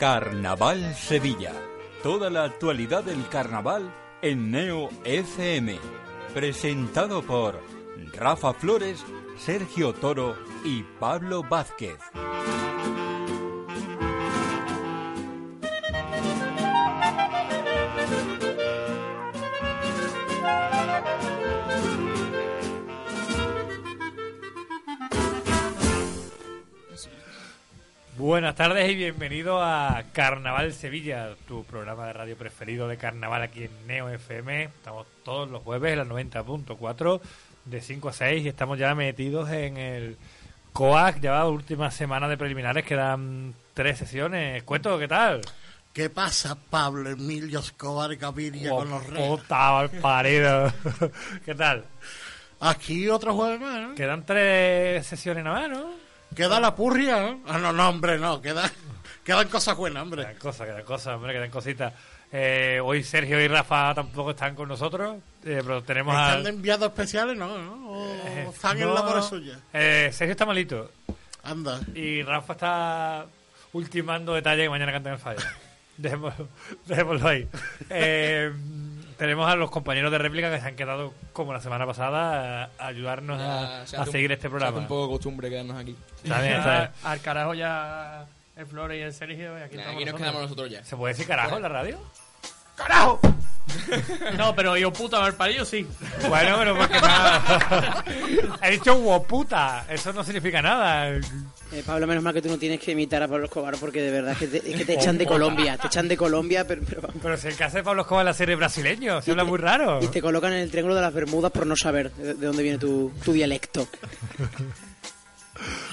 Carnaval Sevilla. Toda la actualidad del carnaval en Neo FM. Presentado por Rafa Flores, Sergio Toro y Pablo Vázquez. Buenas tardes y bienvenido a Carnaval Sevilla, tu programa de radio preferido de carnaval aquí en Neo FM. Estamos todos los jueves en la 90.4 de 5 a 6 y estamos ya metidos en el COAC, ya va última semana de preliminares, quedan tres sesiones. Cuento, ¿qué tal? ¿Qué pasa, Pablo Emilio Escobar Gaviria con los reyes? Puta, mal parido. ¿Qué tal? Aquí otro jueves más, ¿no? Quedan tres sesiones nada más, ¿no? Queda la purria, ¿no? Ah, no, no, hombre, no. Queda, quedan cosas buenas, hombre. Quedan cosas, quedan cosas, hombre, quedan cositas. Eh, hoy Sergio y Rafa tampoco están con nosotros, eh, pero tenemos. ¿Están de enviados especiales? No, ¿no? ¿O Eh, están en no, labores suyas? eh, Sergio está malito Anda. y Rafa está ultimando detalles que mañana cantan el fallo. Dejémoslo, dejémoslo ahí. Eh, tenemos a los compañeros de réplica que se han quedado, como la semana pasada, a, a ayudarnos a, se a un- seguir este programa. un poco de costumbre quedarnos aquí. Está bien, está bien. Al carajo ya el Flores y el Sergio. Y aquí, Nah, estamos aquí nos nosotros. quedamos nosotros ya. ¿Se puede decir carajo en la radio? No, pero yo puta mal parido sí. Bueno, pero porque nada. He dicho hueputa. Eso no significa nada. Eh, Pablo, menos mal que tú no tienes que imitar a Pablo Escobar porque de verdad es que te, es que te echan de Colombia, te echan de Colombia, pero, pero vamos. Pero si el que hace Pablo Escobar en la serie brasileño, se habla muy raro. Y te colocan en el Triángulo de las Bermudas por no saber de, de dónde viene tu, tu dialecto.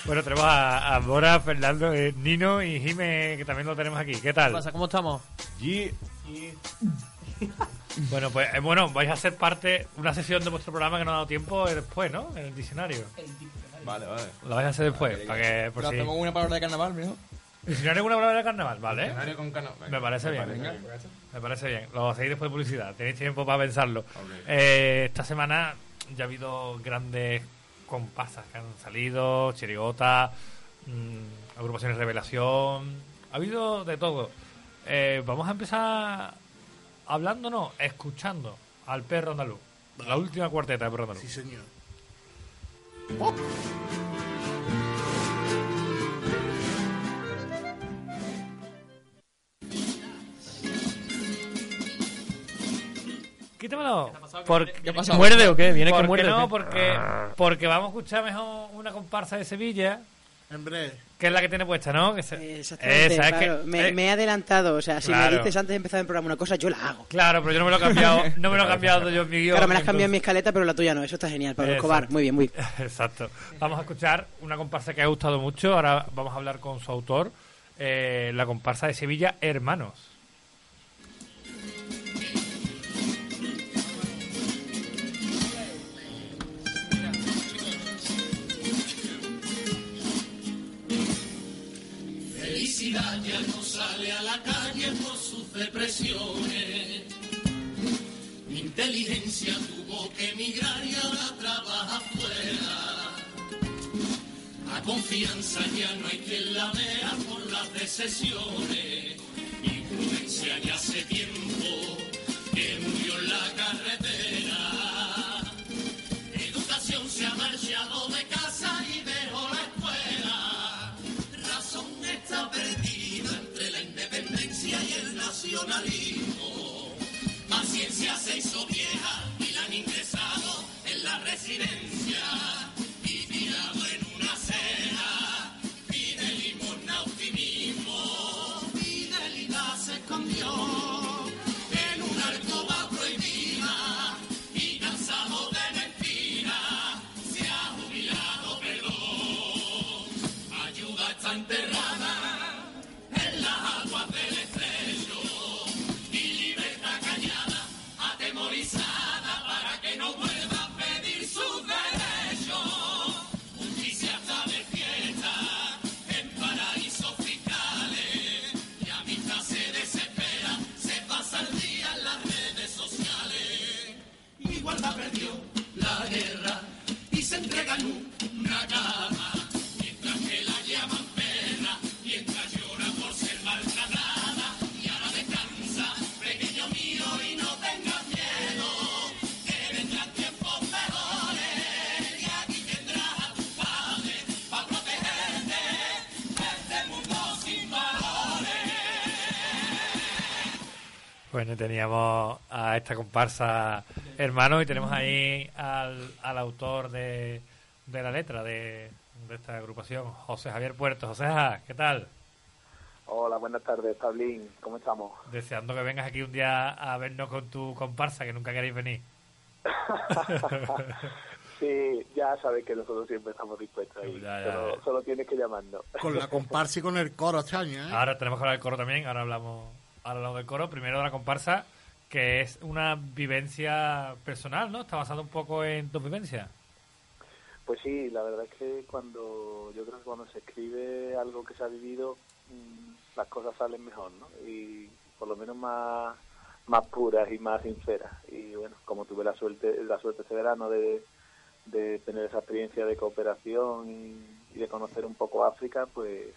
Bueno, tenemos a, a Bora, Fernando, eh, Nino y Jime, que también lo tenemos aquí. ¿Qué ¿Qué tal? pasa? ¿Cómo estamos? Bueno, pues eh, bueno, vais a ser parte, una sesión de vuestro programa que no ha dado tiempo eh, después, ¿no? En el diccionario. Vale, vale. Lo vais a hacer después, para que, por Pero si... hacemos una palabra de carnaval, mijo. Diccionario con una palabra de carnaval, ¿vale? con carnaval. Me parece bien. Venga. Me parece bien. Lo hacéis después de publicidad. Tenéis tiempo para pensarlo. Eh, esta semana ya ha habido grandes comparsas que han salido, chirigota, mm, agrupaciones revelación. Ha habido de todo. Eh, vamos a empezar hablando, no, escuchando al perro andaluz. La última cuarteta del perro andaluz. Sí, señor. Quítamelo. Porque, ¿Qué ha pasado? ¿Muerde o qué? ¿Viene que muerde? no, porque, porque vamos a escuchar mejor una comparsa de Sevilla, En breve. que es la que tiene puesta, ¿no? Que se- Exactamente, Esa, es que- claro. me, eh, me he adelantado, o sea, si Claro. me dices antes de empezar el programa una cosa, yo la hago. Claro, pero yo no me lo he cambiado, no me lo he cambiado yo en mi guion. Claro, me las cambiado en mi escaleta, pero la tuya no, eso está genial, Pablo Exacto. Escobar, muy bien, muy bien. Exacto. Vamos a escuchar una comparsa que ha gustado mucho. Ahora vamos a hablar con su autor, eh, la comparsa de Sevilla, Hermanos. Felicidad no sale a la calle por sus depresiones. Mi inteligencia tuvo que emigrar y ahora trabaja afuera. A confianza ya no hay quien la vea por las decesiones. Mi prudencia ya hace tiempo el Bueno, teníamos a esta comparsa hermanos y tenemos ahí al, al autor de, de la letra de, de esta agrupación, José Javier Puerto. José, ¿qué tal? Hola, buenas tardes, Pablín. ¿Cómo estamos? Deseando que vengas aquí un día a vernos con tu comparsa, que nunca queréis venir. sí, ya sabes que nosotros siempre estamos dispuestos ahí. Ya, ya, solo, ya. solo tienes que llamarnos. Con la comparsa y con el coro este año, ¿eh? Ahora tenemos que hablar del coro también, ahora hablamos, ahora hablamos del coro. Primero de la comparsa, que es una vivencia personal, ¿no? Está basado un poco en tu vivencia. Pues sí, la verdad es que cuando yo creo que cuando se escribe algo que se ha vivido, mm, las cosas salen mejor, ¿no? Y por lo menos más más puras y más sinceras. Y bueno, como tuve la suerte la suerte este verano de, de tener esa experiencia de cooperación y de conocer un poco África, pues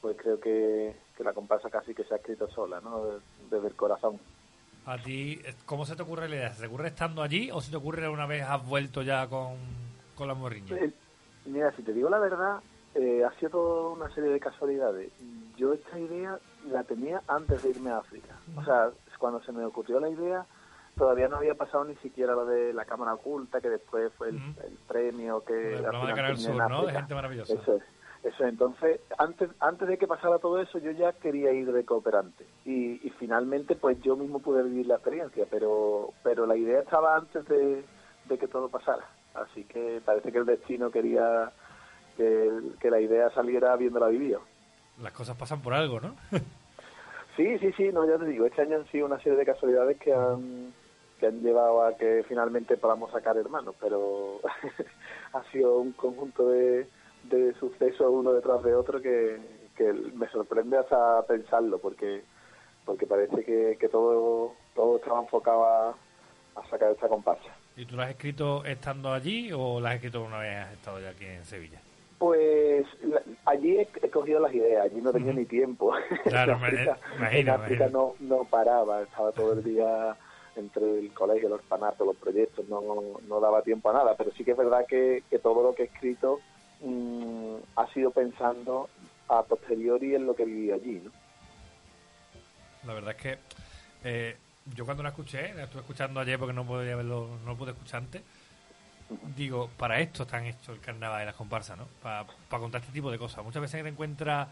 pues creo que, que la comparsa casi que se ha escrito sola, ¿no? Desde el corazón. A ti, ¿cómo se te ocurre la idea? ¿Se te ocurre estando allí o se te ocurre una vez has vuelto ya con, con la morriña? Eh, Mira, si te digo la verdad, eh, ha sido toda una serie de casualidades. Yo esta idea la tenía antes de irme a África. O sea, cuando se me ocurrió la idea, todavía no había pasado ni siquiera lo de la cámara oculta, que después fue el, premio que... El programa de Canal Sur, ¿no? De gente maravillosa. Eso es. Eso, es. entonces, antes antes de que pasara todo eso, yo ya quería ir de cooperante. Y, y finalmente, pues yo mismo pude vivir la experiencia, pero pero la idea estaba antes de, de que todo pasara. Así que parece que el destino quería que, que la idea saliera habiéndola vivido. Las cosas pasan por algo, ¿no? Sí, sí, sí, no, ya te digo, este año han sido una serie de casualidades que han, que han llevado a que finalmente podamos sacar hermanos, pero ha sido un conjunto de, de sucesos uno detrás de otro que, que me sorprende hasta pensarlo, porque porque parece que, que todo, todo estaba enfocado a, a sacar esta comparsa. ¿Y tú la has escrito estando allí o la has escrito una vez has estado ya aquí en Sevilla? Pues la- allí he, he cogido las ideas, allí no tenía ni tiempo. Claro, en África, imagino, en África no, no paraba, estaba todo el día entre el colegio, el orfanato, los proyectos, no, no daba tiempo a nada, pero sí que es verdad que, que todo lo que he escrito mm, ha sido pensando a posteriori en lo que viví allí. ¿no? La verdad es que eh, yo cuando la escuché, la estuve escuchando ayer porque no podía verlo, no lo pude escuchar antes, digo, para esto están hechos el carnaval y las comparsas, ¿no? Para, para contar este tipo de cosas. Muchas veces te encuentras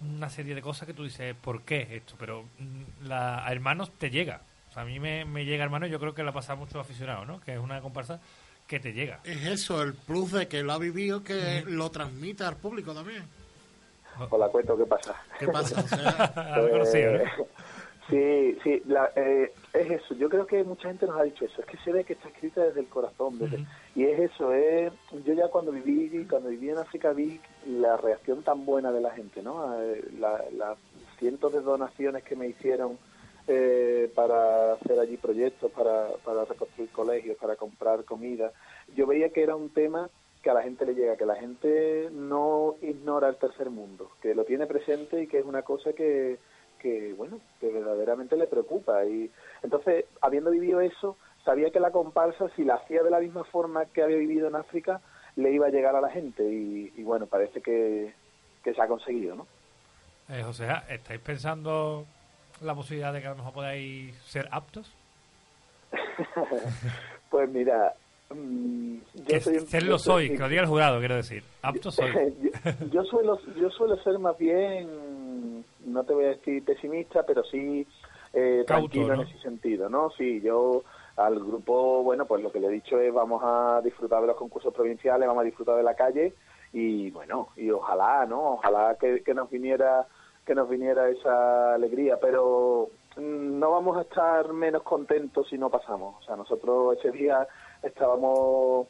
una serie de cosas que tú dices, ¿por qué esto? Pero mm, la, a hermanos te llega. O sea, a mí me, me llega hermano, yo creo que la pasa a muchos aficionados, ¿no? Que es una comparsa que te llega. Es eso, el plus de que lo ha vivido, que lo transmite al público también. Hola, cuento qué pasa. ¿Qué pasa? O sea, Algo conocido, ¿no? Eh, Sí, sí, la- eh, es eso. Yo creo que mucha gente nos ha dicho eso. Es que se ve que está escrita desde el corazón. desde-. Y es eso. Es, yo ya cuando viví cuando viví en África vi la reacción tan buena de la gente, ¿no? Eh, la- Las cientos de donaciones que me hicieron eh, para hacer allí proyectos, para, para reconstruir colegios, para comprar comida. Yo veía que era un tema que a la gente le llega, que la gente no ignora el tercer mundo, que lo tiene presente y que es una cosa que, que bueno, que verdaderamente le preocupa. Y entonces, habiendo vivido eso, sabía que la comparsa, si la hacía de la misma forma que había vivido en África, le iba a llegar a la gente. Y, y bueno, parece que, que se ha conseguido, ¿no? Eh, José, ¿estáis pensando la posibilidad de que a lo mejor podáis ser aptos? pues mira, mm, yo soy serlo yo soy, soy- que lo diga el jurado, quiero decir. Apto soy. yo, yo suelo yo suelo ser más bien no te voy a decir pesimista pero sí eh, Cauto, tranquilo ¿no? en ese sentido no sí yo al grupo bueno pues lo que le he dicho es vamos a disfrutar de los concursos provinciales vamos a disfrutar de la calle y bueno y ojalá no ojalá que, que nos viniera que nos viniera esa alegría pero mm, no vamos a estar menos contentos si no pasamos. O sea nosotros ese día estábamos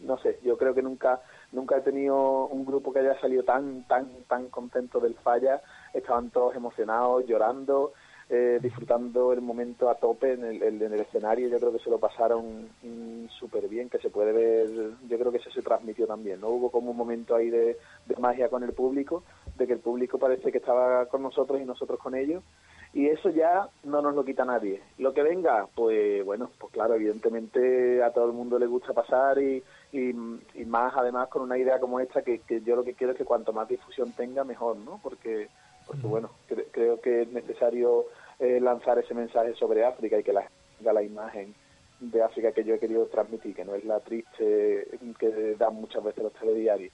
no sé, yo creo que nunca nunca he tenido un grupo que haya salido tan tan tan contento del falla, estaban todos emocionados, llorando, eh, disfrutando el momento a tope en el, en el escenario, yo creo que se lo pasaron mm, súper bien, que se puede ver, yo creo que eso se transmitió también, ¿no? Hubo como un momento ahí de, de magia con el público, de que el público parece que estaba con nosotros y nosotros con ellos, y eso ya no nos lo quita nadie. Lo que venga, pues bueno, pues claro, evidentemente a todo el mundo le gusta pasar y, y, y más además con una idea como esta que, que yo lo que quiero es que cuanto más difusión tenga, mejor, ¿no? Porque, porque bueno, creo que es necesario eh, lanzar ese mensaje sobre África y que la gente tenga la imagen de África que yo he querido transmitir, que no es la triste que dan muchas veces los telediarios.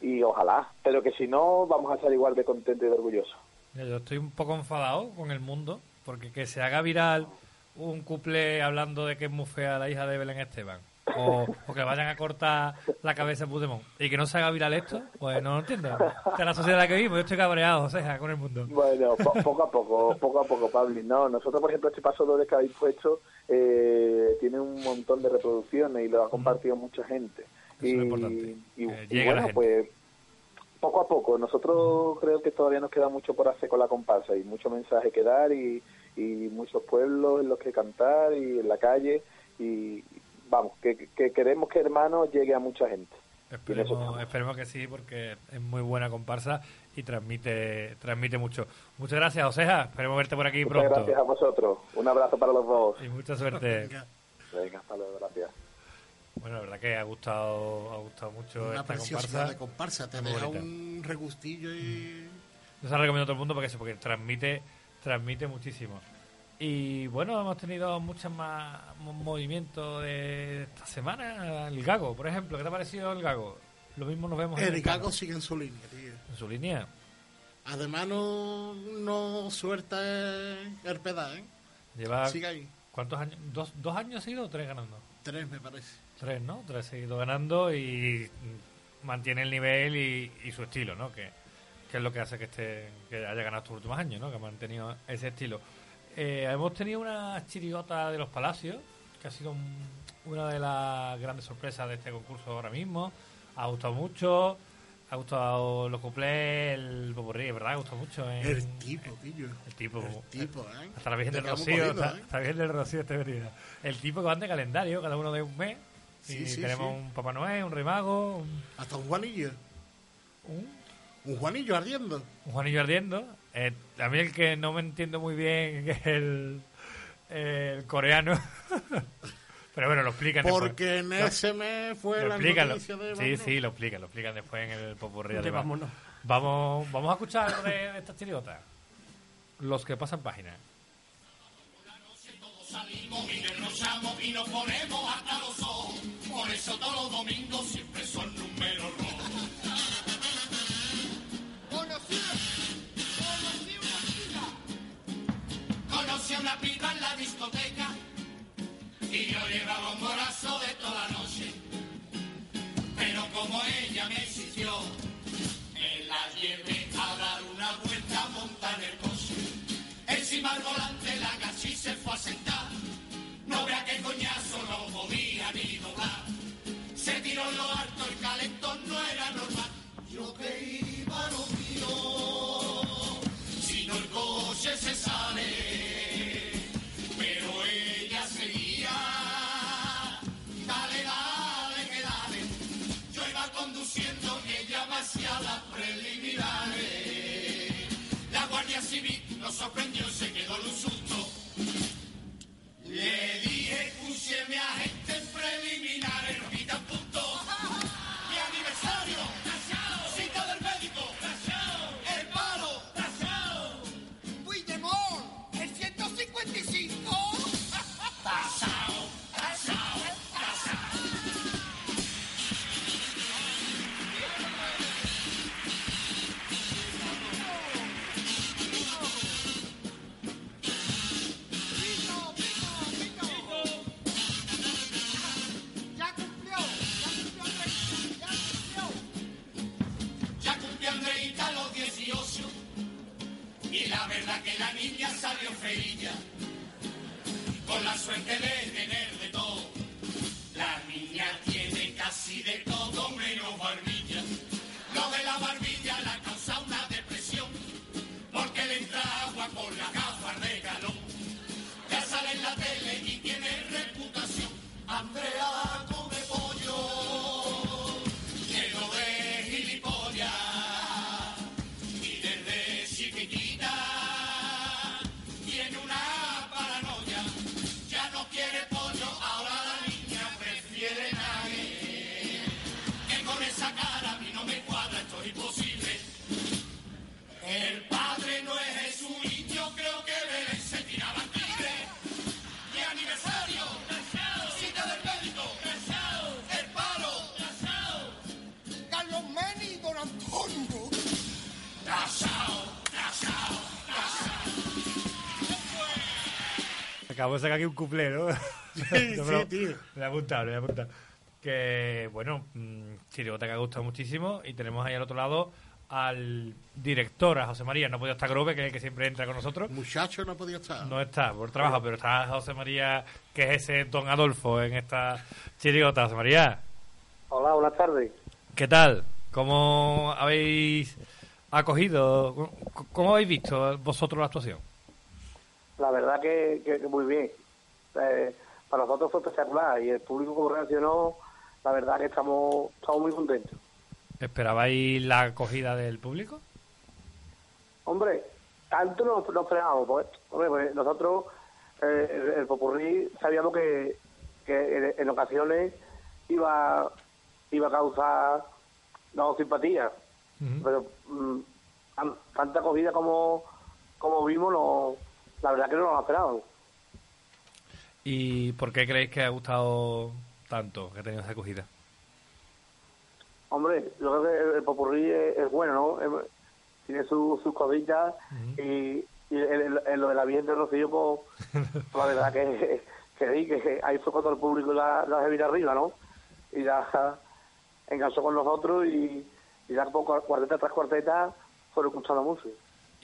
Y ojalá, pero que si no, vamos a estar igual de contentos y de orgullosos. Yo estoy un poco enfadado con el mundo porque que se haga viral un couple hablando de que es muy fea la hija de Belén Esteban o, o que vayan a cortar la cabeza de Puigdemont y que no se haga viral esto, pues no lo entiendo. De la sociedad en la que vivimos, yo estoy cabreado, o sea, con el mundo. Bueno, po- poco a poco, poco a poco, Pablo. No, nosotros, por ejemplo, este paso doble que habéis puesto eh, tiene un montón de reproducciones y lo ha compartido mucha gente. Eso y, es importante, y- a la bueno, pues poco a poco. Nosotros creo que todavía nos queda mucho por hacer con la comparsa y mucho mensaje que dar y, y muchos pueblos en los que cantar y en la calle y vamos, que, que queremos que Hermanos llegue a mucha gente. Esperemos, esperemos que sí, porque es muy buena comparsa y transmite transmite mucho. Muchas gracias, Oseja. Esperemos verte por aquí Muchas pronto. gracias a vosotros. Un abrazo para los dos. Y mucha suerte. Venga, Venga, hasta luego, gracias. Bueno, la verdad que ha gustado, ha gustado mucho una esta preciosidad comparsa. de comparsa. Te deja bonita. un regustillo y... Yo se la recomiendo a todo el mundo porque porque transmite, transmite muchísimo. Y bueno, hemos tenido muchos más mo- movimientos de esta semana. El Gago, por ejemplo, ¿qué te ha parecido el Gago? Lo mismo nos vemos en El el Gago sigue en su línea, tío. en su línea. Además no, no suelta el pedal, ¿eh? Lleva Sigue ahí. ¿cuántos años? ¿Dos, dos años seguidos o tres ganando? Tres, me parece. Tres, ¿no? Tres seguidos ganando y mantiene el nivel y, y su estilo, ¿no? Que, que es lo que hace que esté que haya ganado estos últimos años, ¿no? Que ha mantenido ese estilo. Eh, hemos tenido una chirigota de los Palacios, que ha sido un- una de las grandes sorpresas de este concurso ahora mismo. Ha gustado mucho, ha gustado los cuplés, el popurrí, ¿verdad? Ha gustado mucho. en- El tipo, pillo. el tipo. El tipo, ¿eh? Hasta la Virgen del Rocío, cogido, hasta, ¿eh? hasta la Virgen del Rocío está venida. El tipo que van de calendario, cada uno de un mes. Sí, y sí, tenemos sí. un Papá Noel, un Rey Mago, un, Hasta un Juanillo. un, Un Juanillo ardiendo. un Juanillo ardiendo. Eh, a mí el que no me entiendo muy bien es el, el coreano. Pero bueno, lo explican Porque en después. ese mes fue Lo la explican, lo- noticia de... Sí, Vámonos. sí, lo explican, lo explican después en el popurrí. De además. vámonos. Vamos, vamos a escuchar algo de, de estas chiriotas. Los que pasan páginas. Salimos y derrochamos y nos ponemos hasta los ojos. Por eso todos los domingos siempre son números una piba en la discoteca. Y yo llevaba un morazo de toda la noche. Pero como ella me exigió, me la llevé a dar una vuelta a montar el coche. Encima al volante la gachi se fue a sentar. No vea qué coñazo no podía ni doblar. Se tiró lo alto, el calentón no era normal. Yo que Acabo de sacar aquí un cuplé, ¿no? Sí, No, sí, tío. Me voy a apuntar, me voy a apuntar. Que, bueno, mm, chirigota que ha gustado muchísimo. Y tenemos ahí al otro lado al director, a José María. No ha podido estar Grove, que es el que siempre entra con nosotros. Muchacho no podía estar. No está por trabajo, pero está José María, que es ese don Adolfo en esta chirigota. José María, Hola, buenas tardes. ¿qué tal? ¿Cómo habéis acogido, cómo habéis visto vosotros la actuación? La verdad que, que- que muy bien. Eh, para nosotros fue espectacular y el público como reaccionó, la verdad que estamos, estamos muy contentos. ¿Esperabais la acogida del público? Hombre, tanto no, no esperábamos, pues, hombre, pues nosotros, eh, el, el Popurrí, sabíamos que, que en, en ocasiones iba, iba a causar no simpatía, pero mm, tan- tanta acogida como, como vimos, no, la verdad que no lo esperábamos. ¿Y por qué creéis que ha gustado tanto, que ha tenido esa acogida? Hombre, yo creo que el, el popurrí es, es bueno, ¿no? Es- tiene su- sus cositas y, y en, en- en lo de la Virgen de Rocío, pues, la verdad que, que sí, que ahí fue cuando el público la, la se vino arriba, ¿no? Y ya enganchó con nosotros y, y ya poco, cuarteta tras cuarteta fueron gustando mucho.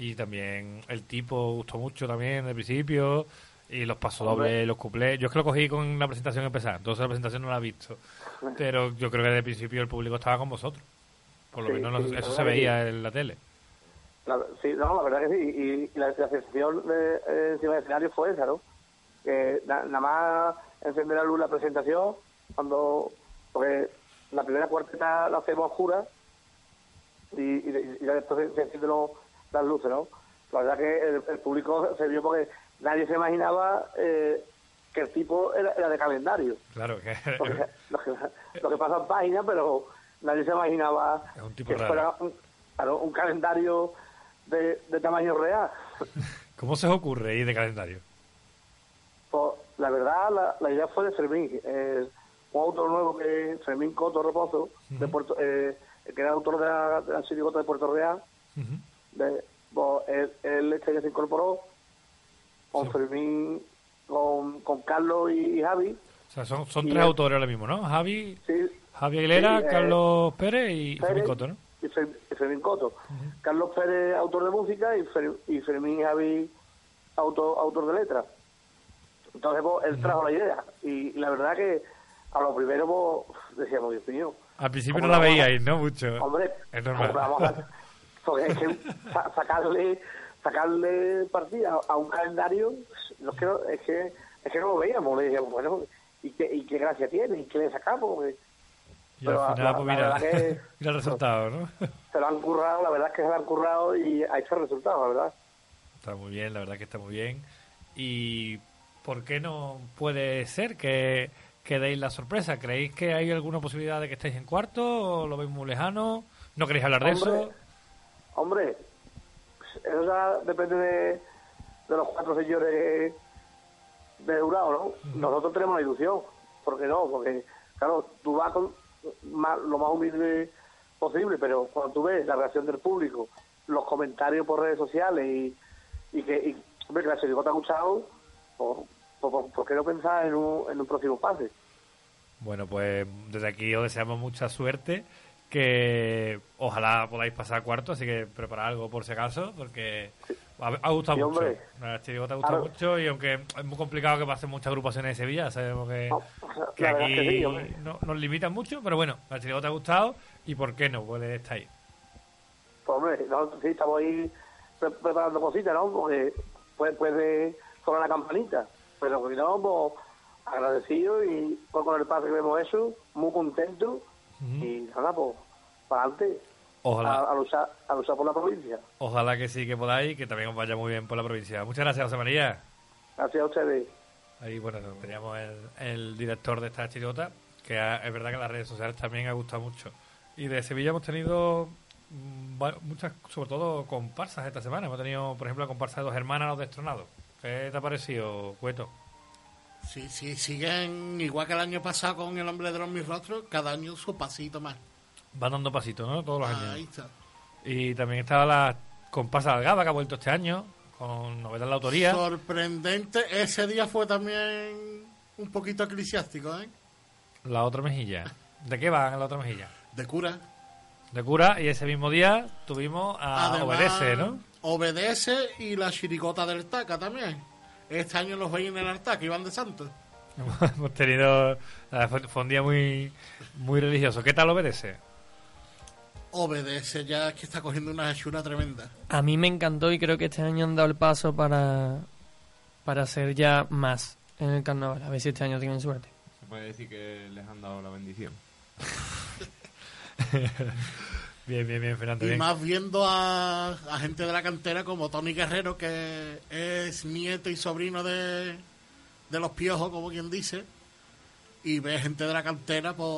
Y también el tipo gustó mucho también al principio. Y los pasodobles, los cuplés. Yo es que lo cogí con la presentación empezar. Entonces la presentación no la he visto. Pero yo creo que desde el principio el público estaba con vosotros. Por lo Sí, menos sí, eso se que veía en la tele. La- sí, no, la verdad que sí. Y, y la, la sensación de, eh, encima del escenario fue esa, ¿no? Que na- nada más encender la luz la presentación, cuando. Porque la primera cuarteta la hacemos oscura y, y, y después se, se encienden los- las luces, ¿no? La verdad que el, el público se vio porque nadie se imaginaba eh, que el tipo era, era de calendario. Claro, que Porque lo, que, lo que pasa en página, pero nadie se imaginaba un tipo que raro. fuera un, claro, un calendario de, de tamaño real. ¿Cómo se os ocurre ir de calendario? Pues, la verdad, la, la idea fue de Fermín, eh, un autor nuevo que Fermín Coto Reposo, de Puerto, eh, que era autor de la, de la de Puerto Real. De, pues, él, él este año se incorporó con Fermín, con, con Carlos y, y Javi. O sea, son, son Y tres autores ahora mismo, ¿no? Javi, Sí, Javi Aguilera, Sí, eh, Carlos Pérez y Pérez Fermín Coto, ¿no? Y, Fer- y Fermín Coto. Carlos Pérez, autor de música, y, Fer- y Fermín y Javi, autor, autor de letras. Entonces, pues, él trajo la idea. Y, la verdad que a lo primero, pues, decíamos, Dios mío. Al principio ¿cómo no la veíais, ¿no? Mucho. Hombre, Es normal. ¿cómo vamos a- porque es que sa- sacarle, sacarle partida a un calendario, no es que, no- es que, es que no lo veíamos. Le decíamos, bueno, ¿y qué, y qué gracia tiene? ¿Y qué le sacamos? Porque Y al pero la- final, la- pues mira, que- mira el resultado, ¿no? se lo han currado, la verdad es que se lo han currado y ahí está el resultado, la verdad. Está muy bien, la verdad que está muy bien. ¿Y por qué no puede ser que, que deis la sorpresa? ¿Creéis que hay alguna posibilidad de que estéis en cuarto o lo veis muy lejano? ¿No queréis hablar de eso? Hombre, eso ya depende de, de los cuatro señores de Urao, ¿no? Nosotros tenemos la ilusión, ¿por qué no? Porque, claro, tú vas con lo más humilde posible, pero cuando tú ves la reacción del público, los comentarios por redes sociales y, y que, y, hombre, que la chirigota ha gustado, pues, pues, pues, ¿por qué no pensar en un, en un próximo pase? Bueno, pues desde aquí os deseamos mucha suerte. Que ojalá podáis pasar cuarto, así que preparad algo por si acaso, porque ha, gustado Sí, mucho. hombre. La chirigota ha gustado Claro. mucho y aunque es muy complicado que pasen muchas agrupaciones de Sevilla, sabemos que, No, verdad aquí que sí, hombre. no- nos limitan mucho, pero bueno, la chirigota ha gustado y ¿por qué no? Puede estar ahí. Pues hombre, nosotros sí estamos ahí pre- preparando cositas, ¿no? Porque puede, puede sonar la campanita, pero que no, pues agradecido y pues, con el pase que hemos hecho, muy contento y nada, pues para adelante, Ojalá. a, a luchar, a luchar por la provincia. Ojalá que sí que podáis que también os vaya muy bien por la provincia. Muchas gracias, José María. Gracias a ustedes. Ahí, bueno, teníamos el, el director de esta chirigota, que ha- es verdad que las redes sociales también ha gustado mucho. Y de Sevilla hemos tenido mm, muchas, sobre todo comparsas esta semana. Hemos tenido, por ejemplo, la comparsa de dos hermanas, los destronados. ¿Qué te ha parecido, Cueto? Sí, sí, siguen igual que el año pasado con el hombre de los mis rostros, cada año su pasito más. Van dando pasitos, ¿no? Todos los Ahí años. está. Y también estaba la comparsa Algaba, que ha vuelto este año, con novelas de autoría. Sorprendente. Ese día fue también un poquito eclesiástico, ¿eh? La otra mejilla. ¿De qué van la otra mejilla? De cura. De cura, y ese mismo día tuvimos a Además, Obedece, ¿no? Obedece y la chirigota del Taca también. Este año los veis en el Artaca, iban de santos. Hemos tenido. Fue, fue un día muy, muy religioso. ¿Qué tal Obedece? Obedece ya es que está cogiendo una hechura tremenda. A mí me encantó y creo que este año han dado el paso para, para hacer ya más en el carnaval. A ver si este año tienen suerte. Se puede decir que les han dado la bendición. Bien, bien, bien, Fernando. Y Bien. más viendo a, a gente de la cantera como Tony Guerrero, que es nieto y sobrino de, de los piojos, como quien dice. Y ve gente de la cantera, pues.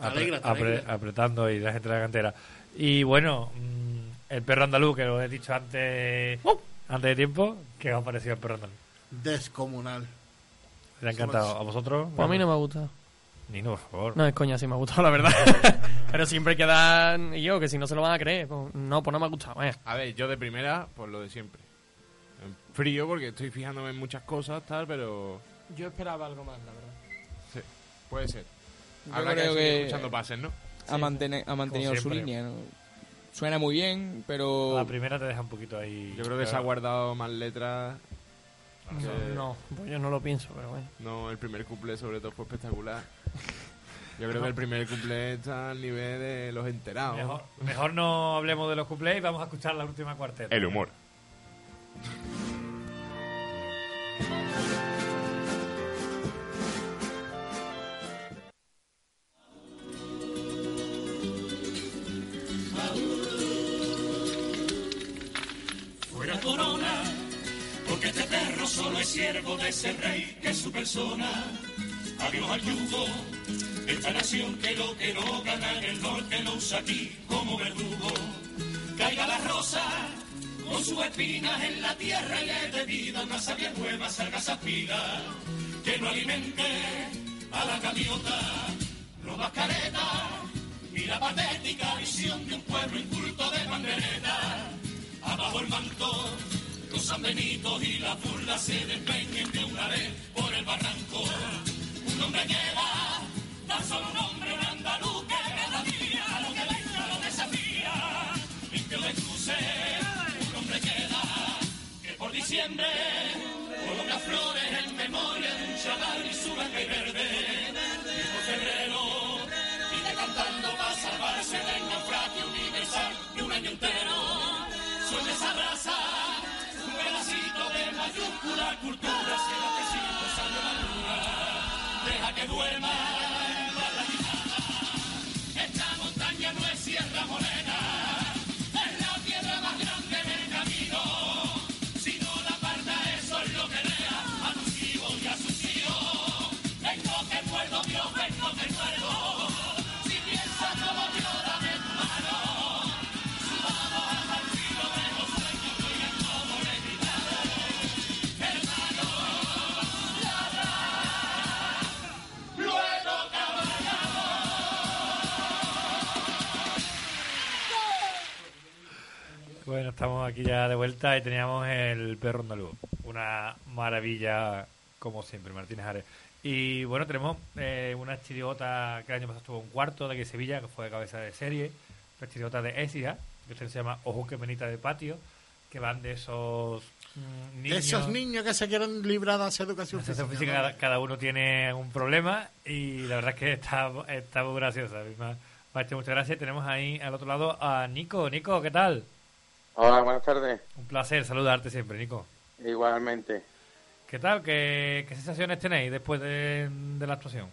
Apre- alegra, te apre- alegra. apretando y la gente de la cantera. Y bueno, mm, el perro andaluz, que lo he dicho antes, antes de tiempo, ¿qué os ha parecido el perro andaluz? Descomunal. ¿Le ha encantado? ¿A vosotros? Pues a mí no me ha gustado. Nino, por favor. No, es coña, sí me ha gustado, la verdad. Pero siempre quedan... Y yo, que si no se lo van a creer. pues, no, pues no me ha gustado. eh. A ver, yo de primera, pues lo de siempre. En frío, porque estoy fijándome en muchas cosas, tal, pero. Yo esperaba algo más, la verdad. Sí, puede ser. Yo Habrá que creo seguir que- escuchando pases, ¿no? Ha, mantene- ha mantenido su línea. ¿no? Suena muy bien, pero. La primera te deja un poquito ahí. Yo creo que se ha guardado más letras. No, no, pues yo no lo pienso, pero bueno. No, el primer cumple sobre todo fue espectacular. Yo creo que el primer cumple está al nivel de los enterados. Mejor, mejor no hablemos de los cuplés y vamos a escuchar la última cuarteta. El humor. Fuera corona, porque este perro solo es siervo de ese rey que es su persona. Adiós al yugo, esta nación que lo que no gana en el norte lo usa aquí como verdugo. Caiga la rosa con sus espinas en la tierra y le dé vida una sabia nueva, salga esa pila que no alimente a la gaviota. No mascareta y la patética visión de un pueblo inculto de bandereta. Abajo el manto, los sanbenitos y la burla se despeñen de una vez por el barranco. Un hombre queda, tan solo un hombre, un andaluz que cada día lo que venga lo desafía. Limpio de cruces, un hombre queda, que por diciembre coloca flores en memoria de un chaval y su blanca y verde. Y por febrero, vive cantando para salvarse del naufragio universal de un año entero. Sueña esa raza, un pedacito de mayúscula cultura, Bueno, estamos aquí ya de vuelta y teníamos el perro andaluz. Una maravilla, como siempre, Martínez Ares. Y bueno, tenemos eh, una chirigota que el año pasado estuvo un cuarto de aquí de Sevilla, que fue de cabeza de serie. La chirigota de Écija, que se llama Ojo que penita de patio, que van de esos mm, De niños. esos niños que se quieren librar de hacer educación física. física, cada, cada uno tiene un problema y la verdad es que está, está muy graciosa. Me ha, me ha hecho muchas gracias. Tenemos ahí al otro lado a Nico. Nico, ¿qué tal? Hola, buenas tardes. Un placer saludarte siempre, Nico. Igualmente. ¿Qué tal? ¿Qué, qué sensaciones tenéis después de, de la actuación?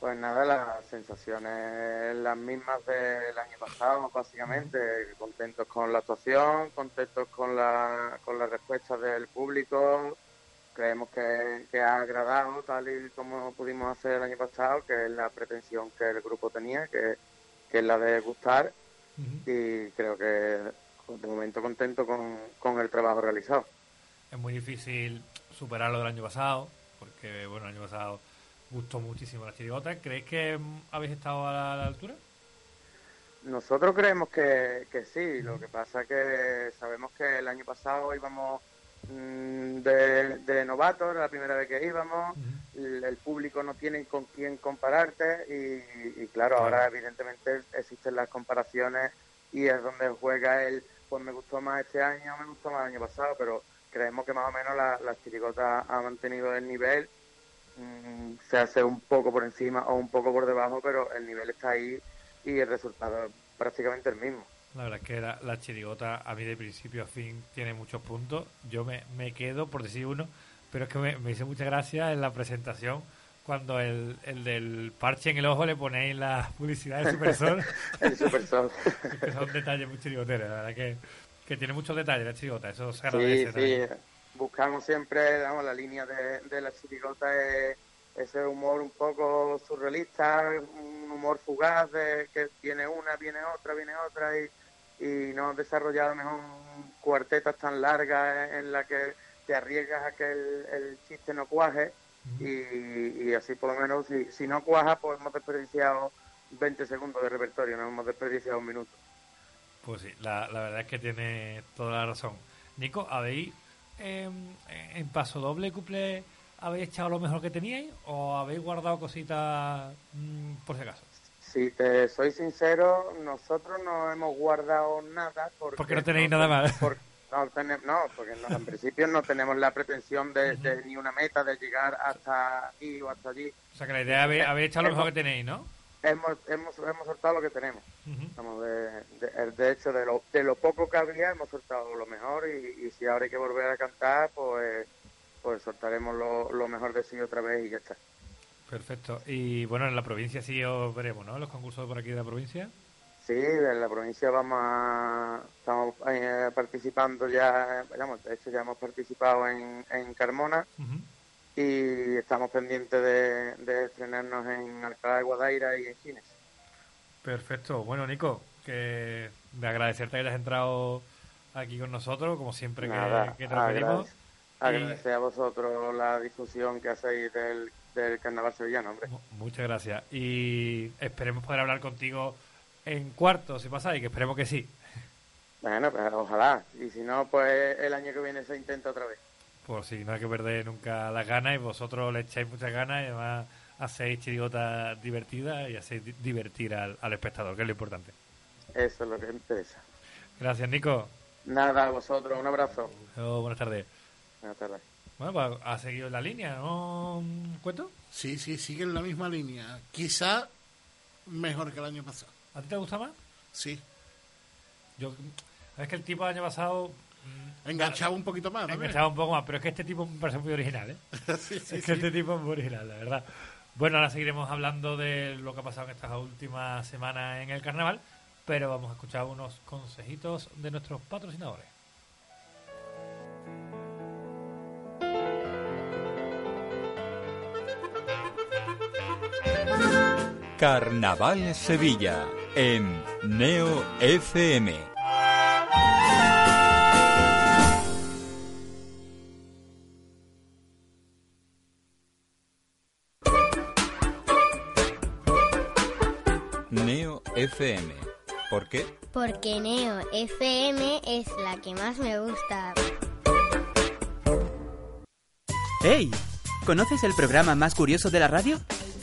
Pues nada, las sensaciones las mismas del año pasado, básicamente. Contentos con la actuación, contentos con la, con la respuesta del público. Creemos que, que ha agradado tal y como pudimos hacer el año pasado, que es la pretensión que el grupo tenía, que, que es la de gustar. Y creo que de momento contento con, con el trabajo realizado. Es muy difícil superar lo del año pasado, porque bueno, el año pasado gustó muchísimo la chirigota. ¿Creéis que habéis estado a la, a la altura? Nosotros creemos que, que sí, lo que pasa que sabemos que el año pasado íbamos mm, de, de novatos, la primera vez que íbamos, el, el público no tiene con quién compararte y, y claro, ahora evidentemente existen las comparaciones y es donde juega el, pues me gustó más este año, me gustó más el año pasado, pero creemos que más o menos la, la ha mantenido el nivel, mm, se hace un poco por encima o un poco por debajo, pero el nivel está ahí y el resultado es prácticamente el mismo. La verdad es que la, la chirigota a mí de principio a fin tiene muchos puntos. Yo me, me quedo por decir uno, pero es que me, me mucha gracia en la presentación cuando el, el del parche en el ojo le ponéis la publicidad de Supersol. el Supersol. que son detalles muy chirigoteros, la verdad que, que tiene muchos detalles la chirigota, eso se Sí, agradece. sí, también. buscamos siempre, digamos, la línea de, de la chirigota es ese humor un poco surrealista, un humor fugaz de que viene una, viene otra, viene otra y, y no lo mejor cuartetas tan largas en la que te arriesgas a que el, el chiste no cuaje y, y así por lo menos si, si no cuaja pues hemos desperdiciado 20 segundos de repertorio, no hemos desperdiciado un minuto. Pues sí, la, la verdad es que tiene toda la razón. Nico, ¿habéis eh, en paso doble couple habéis echado lo mejor que teníais o habéis guardado cositas mm, por si acaso? Si te soy sincero, nosotros no hemos guardado nada porque, Porque no tenéis nada más. No, no, porque no, en principio no tenemos la pretensión de, de ni una meta de llegar hasta aquí o hasta allí. O sea que la idea es haber, echado lo mejor que tenéis, ¿no? Hemos, hemos, hemos soltado lo que tenemos. Vamos, de, de, de hecho, de lo, de lo poco que había, hemos soltado lo mejor y, y si ahora hay que volver a cantar, pues, pues soltaremos lo, lo mejor de sí otra vez y ya está. Perfecto. Y bueno, en la provincia sí os veremos, ¿no? Los concursos por aquí de la provincia. Sí, de la provincia vamos a, estamos eh, participando ya, digamos, de hecho ya hemos participado en, en Carmona y estamos pendientes de, de estrenarnos en Alcalá de Guadaira y en Chines. Perfecto. Bueno, Nico, que de agradecerte que hayas entrado aquí con nosotros, como siempre que, Nada, que te lo pedimos. agradece- agradecer a vosotros la difusión que hacéis del, del carnaval sevillano, hombre. Muchas gracias. Y esperemos poder hablar contigo en cuarto, si pasáis, que esperemos que sí. Bueno, pues ojalá. Y si no, pues el año que viene se intenta otra vez. Por si no hay que perder nunca las ganas y vosotros le echáis muchas ganas y además hacéis chirigotas divertidas y hacéis di- divertir al, al espectador, que es lo importante. Eso es lo que me interesa. Gracias, Nico. Nada, a vosotros, un abrazo. Oh, buenas tardes. Buenas tardes. Bueno, pues ha seguido la línea, ¿no? ¿Cuento? Sí, sí, sigue en la misma línea. Quizá mejor que el año pasado. ¿A ti te gusta más? Sí. Yo, es que el tipo del año pasado... Enganchaba un poquito más, ¿no? Enganchaba un poco más, pero es que este tipo me parece muy original, ¿eh? Sí, sí, es que sí. este tipo es muy original, la verdad. Bueno, ahora seguiremos hablando de lo que ha pasado en estas últimas semanas en el carnaval, pero vamos a escuchar unos consejitos de nuestros patrocinadores. Carnaval Sevilla en Neo FM. Neo FM. ¿Por qué? Porque Neo FM es la que más me gusta. ¡Hey! ¿Conoces el programa más curioso de la radio?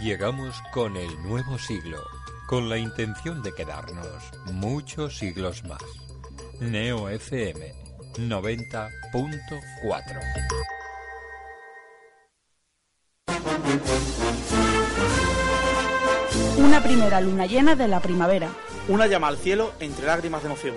Llegamos con el nuevo siglo, con la intención de quedarnos muchos siglos más. Neo FM 90.4 Una primera luna llena de la primavera. Una llama al cielo entre lágrimas de emoción.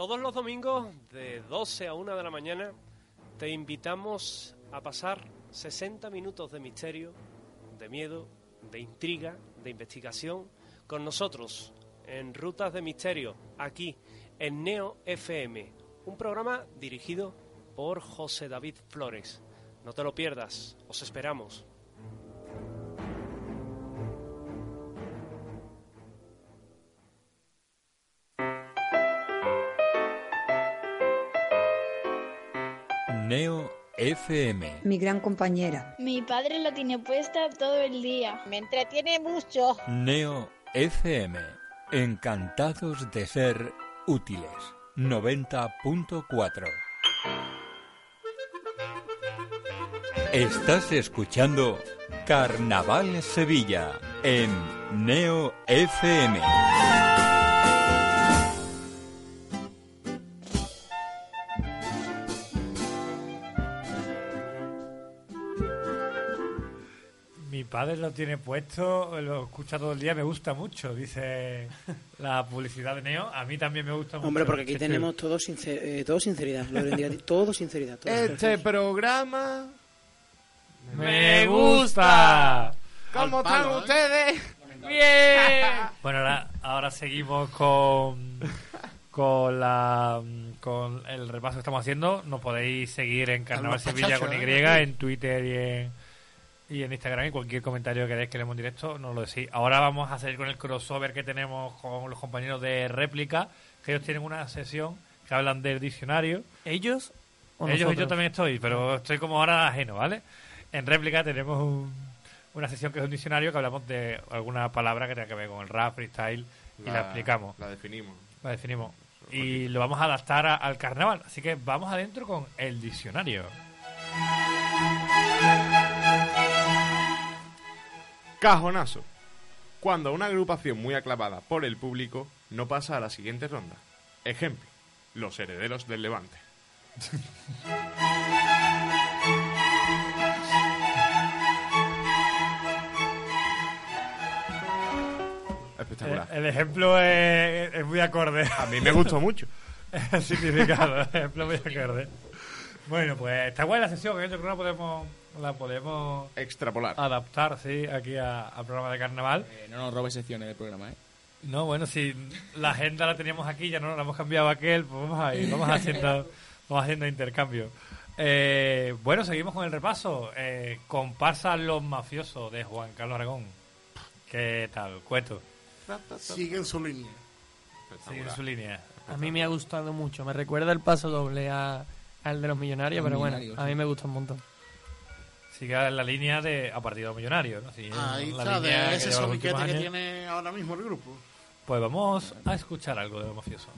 Todos los domingos de 12 a 1 de la mañana te invitamos a pasar 60 minutos de misterio, de miedo, de intriga, de investigación con nosotros en Rutas de Misterio, aquí en Neo FM, un programa dirigido por José David Flores. No te lo pierdas, os esperamos. Neo FM. Mi gran compañera. Mi padre la tiene puesta todo el día. Me entretiene mucho. Neo FM. Encantados de ser útiles. 90.4. Estás escuchando Carnaval Sevilla en Neo FM. Padre lo tiene puesto, lo escucha todo el día, me gusta mucho, dice la publicidad de Neo. A mí también me gusta mucho. Hombre, porque aquí tenemos todo, sincer- eh, todo sinceridad. Lo vendría- todo sinceridad. Todo Este programa ¡Me gusta! ¿Cómo Al están palo, ¿eh? ustedes? ¡Bien! Bueno, ahora, ahora seguimos con, con, la, con el repaso que estamos haciendo. Nos podéis seguir en Carnaval Sevilla con Y, ¿eh? en Twitter y en, y en Instagram. Y cualquier comentario que queráis que leemos en directo, nos lo decís. Ahora vamos a seguir con el crossover que tenemos con los compañeros de réplica, que ellos tienen una sesión que hablan del diccionario. ¿Ellos? o Ellos y yo también estoy, pero estoy como ahora ajeno, ¿vale? En réplica tenemos un- una sesión que es un diccionario que hablamos de alguna palabra que tenga que ver con el rap, freestyle, y la, La- explicamos. La definimos. La definimos. Y lo vamos a adaptar a- al carnaval. Así que vamos adentro con el diccionario. Cajonazo. Cuando una agrupación muy aclamada por el público no pasa a la siguiente ronda. Ejemplo, los herederos del Levante. Espectacular. Eh, el ejemplo es, es muy acorde. A mí me gustó mucho. el significado, el ejemplo muy acorde. Bueno, pues está buena la sesión, que yo creo que la podemos, la podemos extrapolar. Adaptar, sí, aquí a- al programa de carnaval. Eh, no nos robes secciones del programa, ¿eh? No, bueno, si la agenda la teníamos aquí, ya no la hemos cambiado a aquel, pues vamos a ir, vamos haciendo, vamos haciendo intercambio. Eh, bueno, seguimos con el repaso. Eh, comparsa Los Mafiosos de Juan Carlos Aragón. ¿Qué tal? Cueto. Sigue en su línea. Sigue en su línea. A mí me ha gustado mucho. Me recuerda el paso doble a, al de los millonarios, Los pero bueno, a mí me gusta un montón. Sigue en la línea de a partido millonario, ¿no? Ahí está, de que ese que años. tiene ahora mismo el grupo. Pues vamos a escuchar algo de Los Mafiosos.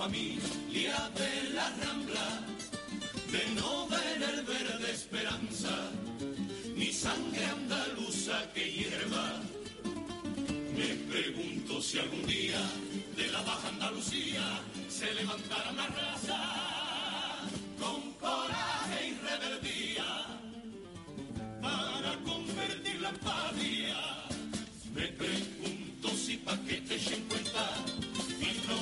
Familia de la rambla, de no ver el verde esperanza, ni sangre andaluza que hierva. Me pregunto si algún día de la Baja Andalucía se levantará una raza con coraje y rebeldía para convertirla en pavía. Me pregunto si pa' que te echen cuenta y no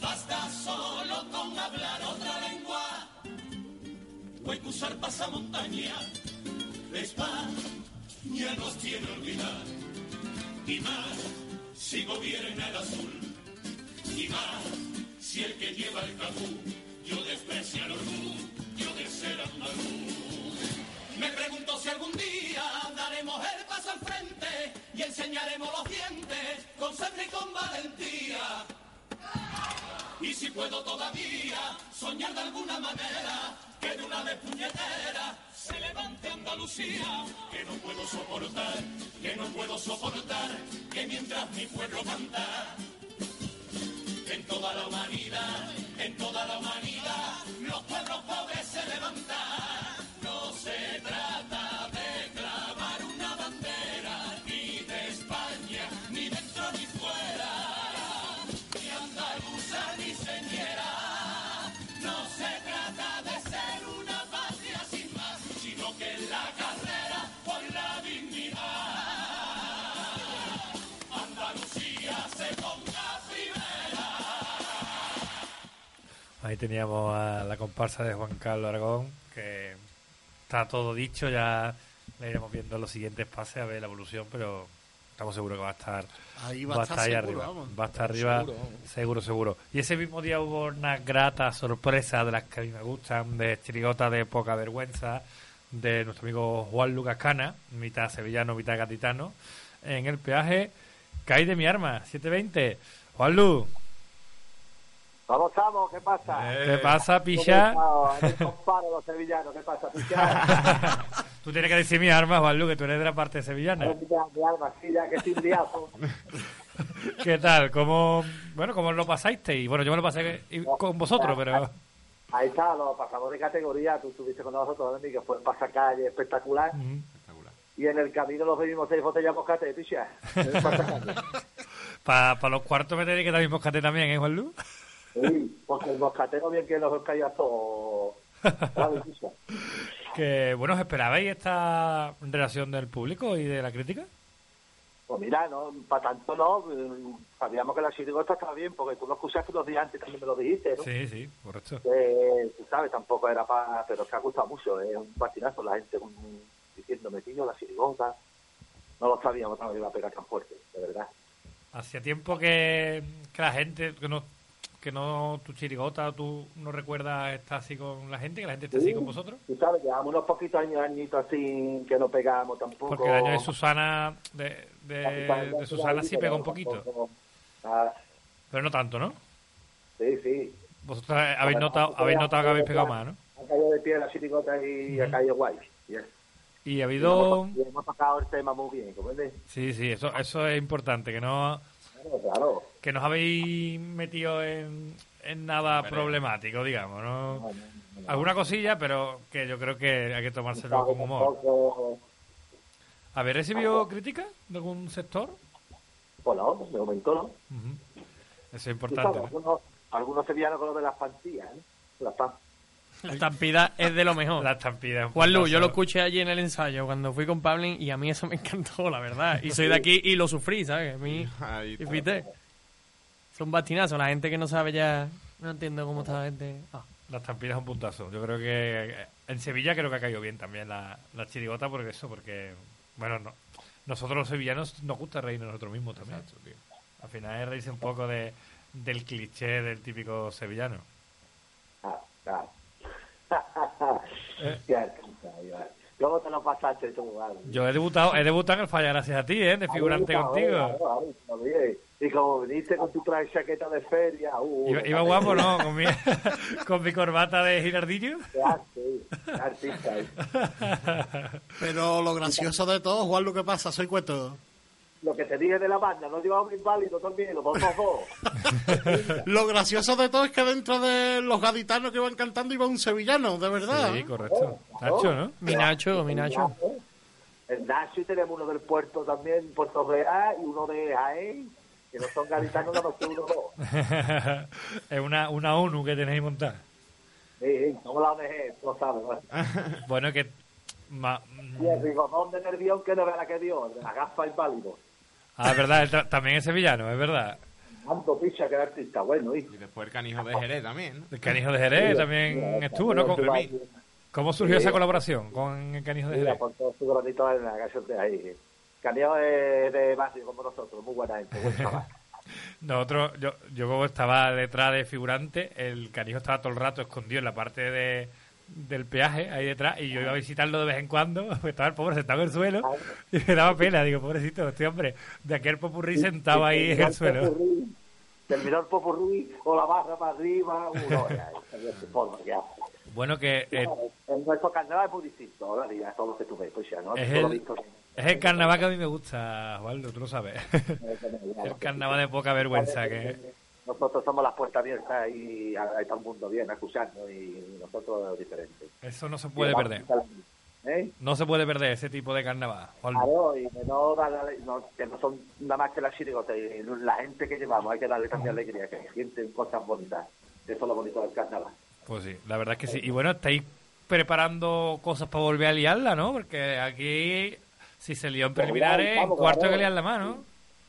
basta solo con hablar otra lengua o hay que usar pasamontaña. España nos tiene olvidar y más si gobierna el azul y más si el que lleva el capú yo desprecio el orgullo de ser andaluz. Me pregunto si algún día daremos el paso al frente y enseñaremos los dientes con sangre y con valentía. Y si puedo todavía soñar de alguna manera que de una vez puñetera se levante Andalucía, que no puedo soportar, que no puedo soportar, que mientras mi pueblo canta, en toda la humanidad, en toda la humanidad, los pueblos pobres se levantan. No se trata Ahí teníamos a la comparsa de Juan Carlos Aragón, que está todo dicho, ya le iremos viendo los siguientes pases a ver la evolución, pero estamos seguros que va a estar Ahí va a estar ahí seguro, arriba. vamos. Va a estar arriba, seguro, seguro. Y ese mismo día hubo una grata sorpresa de las que a mí me gustan, de chirigota de poca vergüenza, de nuestro amigo Juan Lucas Cana, mitad sevillano, mitad gatitano, en el peaje Caí de mi arma, 720. Juan Lu, Vamos, estamos, ¿qué pasa? ¿qué pasa, picha? Eres comparo los sevillanos, ¿qué pasa, picha? Tú tienes que decir mi arma, Juan Lu, que tú eres de la parte sevillana. Mi, alma, sí, ya que estoy. ¿Qué tal? ¿Cómo, bueno, ¿cómo lo pasasteis? Bueno, yo me lo pasé con vosotros, pero... Ahí está, lo pasamos de categoría, tú estuviste con nosotros, que fue un pasacalle espectacular. Y en el camino nos bebimos seis botellas de moscate, picha. En el pasacalle. Para los cuartos me tenéis que dar mi moscate también, ¿eh, Juan Lu? Sí, porque el moscatero bien que nos caía todo. ¿sabes, picha? Que, bueno, ¿os esperabais esta relación del público y de la crítica? Pues mira, no, para tanto no, eh, sabíamos que la chirigota estaba bien, porque tú lo escuchaste los días antes, también me lo dijiste, ¿no? Sí, sí, correcto. Eh, tú sabes, tampoco era para, pero que ha gustado mucho, es un patinazo la gente con- diciéndome, tío, la chirigota. No lo sabíamos no iba a pegar tan fuerte, de verdad. Hacía tiempo que, que la gente, que no, que no tu chirigota, tú no recuerdas estar así con la gente, que la gente esté así con vosotros. Tú sabes, llevamos unos poquitos años, añitos así, que no pegamos tampoco. Porque el año de Susana, de, de, de Susana sí pegó un poquito, Ah, pero no tanto, ¿no? sí, sí. Vosotros habéis notado, habéis notado que habéis pegado más, ¿no? Ha caído de pie la chirigota y ha caído guay. Y Y ha habido... y hemos tocado el tema muy bien, ¿comprendes? Sí, sí, eso, eso es importante, que no... Claro, claro. Que nos habéis metido en, en nada problemático, digamos, ¿no? Alguna cosilla, pero que yo creo que hay que tomárselo con humor. ¿Habéis recibido críticas de algún sector? Pues no, de momento no. Eso es importante. sabes, ¿no? algunos, algunos sevillanos con lo de las pantillas, ¿eh? Las pan- La estampida es de lo mejor. La estampida. Juan Lu, yo lo escuché allí en el ensayo cuando fui con Pablin y a mí eso me encantó, la verdad. Y soy de aquí y lo sufrí, ¿sabes? A mí, Ahí y son bastinazos. La gente que no sabe ya, no entiendo cómo está la gente. Ah. La estampida es un puntazo. Yo creo que eh, en Sevilla creo que ha caído bien también la, la chirigota porque eso, porque, bueno, no, nosotros los sevillanos nos gusta reírnos nosotros mismos también. Al final es reírse un poco de, del cliché del típico sevillano. Ah, claro. Eh. Ya, ya. ¿Cómo te lo pasaste tú, vale? Yo he debutado, he debutado en el Falla gracias a ti, ¿eh? De figurante contigo. Y como viniste con tu traje chaqueta de feria, uh, Iba, iba guapo, ¿no? Con mi, con mi corbata de girardillo. qué artista, eh. Pero lo gracioso de todo, Juan, lo que pasa, soy cuento. Lo que te dije de la banda, no llevaba un inválido también, los dos dos. Lo gracioso de todo es que dentro de los gaditanos que iban cantando iba un sevillano, de verdad. Sí, correcto. Nacho, ¿no? Mi Nacho, mi Nacho. El Nacho y tenemos uno del puerto también, Puerto Real, y uno de Jaén, que no son gaditanos, nada más que uno dos. es una, una ONU que tenéis montada. Sí, sí, somos la ONG, tú lo sabes. ¿no? Bueno, que... ma- Y el rigodón de nervión que no verá que dio, la gafa inválido. Ah, es verdad, él también es sevillano, es verdad. Tanto picha que artista, bueno, y Y después el canijo de Jerez también. ¿no? El Canijo de Jerez también estuvo, ¿no? ¿Cómo, cómo surgió esa colaboración con el Canijo de Jerez? por todo su granito de ahí. Caneado de, de barrio como nosotros, muy buena gente, buen chaval. Nosotros, yo, yo como estaba detrás de figurante, el canijo estaba todo el rato escondido en la parte de, del peaje, ahí detrás, y yo iba a visitarlo de vez en cuando, pues estaba el pobre sentado en el suelo, y me daba pena, digo, pobrecito, este hombre, de aquel popurrí sentado ahí en el suelo. Terminó el popurrí o la barra para arriba, uno, ya, ya. Bueno, que eh, En nuestro carnaval es muy distinto, ahora ya todo lo que tú ves, pues ya, ¿no? es Todo el, visto- es el carnaval que a mí me gusta, Osvaldo, tú lo sabes. el carnaval de poca vergüenza que... Nosotros somos las puertas abiertas y hay todo el mundo bien escuchando y nosotros diferentes. Eso no se puede perder. ¿Eh? No se puede perder ese tipo de carnaval. Claro, y no, no- que no son nada más que las chirigotas, y la gente que llevamos, hay que darle también alegría, que sienten cosas bonitas. Eso es lo bonito del carnaval. Pues sí, la verdad es que sí. Y bueno, estáis preparando cosas para volver a liarla, ¿no? Porque aquí, si se lió en preliminares, en cuarto claro. que liarla más, ¿no?